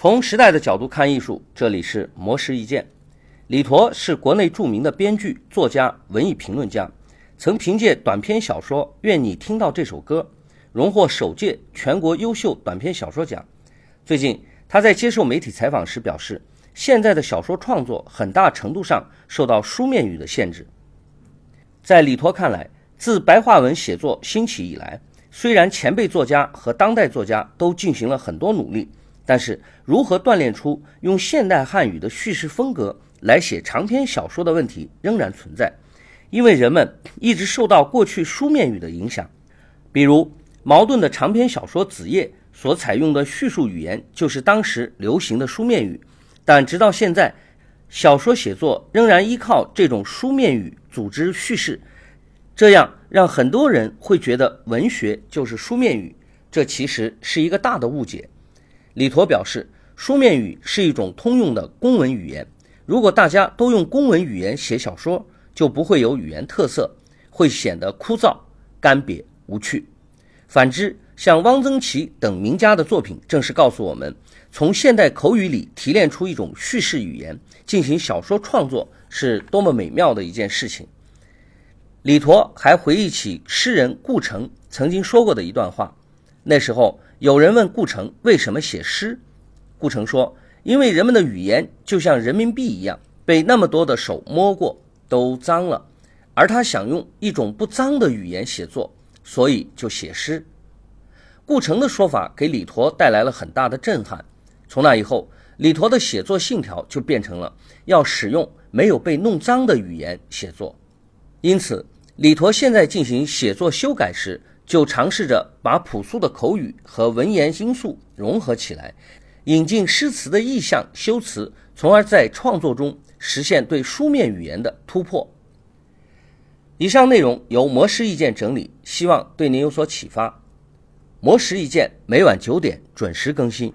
从时代的角度看艺术，这里是魔石一见。李陀是国内著名的编剧、作家、文艺评论家，曾凭借短篇小说《愿你听到这首歌》荣获首届全国优秀短篇小说奖。最近，他在接受媒体采访时表示，现在的小说创作很大程度上受到书面语的限制。在李陀看来，自白话文写作兴起以来，虽然前辈作家和当代作家都进行了很多努力。但是，如何锻炼出用现代汉语的叙事风格来写长篇小说的问题仍然存在，因为人们一直受到过去书面语的影响。比如，茅盾的长篇小说《子夜》所采用的叙述语言就是当时流行的书面语，但直到现在，小说写作仍然依靠这种书面语组织叙事，这样让很多人会觉得文学就是书面语，这其实是一个大的误解。李陀表示，书面语是一种通用的公文语言。如果大家都用公文语言写小说，就不会有语言特色，会显得枯燥、干瘪、无趣。反之，像汪曾祺等名家的作品，正是告诉我们，从现代口语里提炼出一种叙事语言，进行小说创作，是多么美妙的一件事情。李陀还回忆起诗人顾城曾经说过的一段话，那时候。有人问顾城为什么写诗，顾城说：“因为人们的语言就像人民币一样，被那么多的手摸过，都脏了，而他想用一种不脏的语言写作，所以就写诗。”顾城的说法给李陀带来了很大的震撼。从那以后，李陀的写作信条就变成了要使用没有被弄脏的语言写作。因此，李陀现在进行写作修改时，就尝试着把朴素的口语和文言因素融合起来，引进诗词的意象修辞，从而在创作中实现对书面语言的突破。以上内容由模式意见整理，希望对您有所启发。模式意见每晚九点准时更新。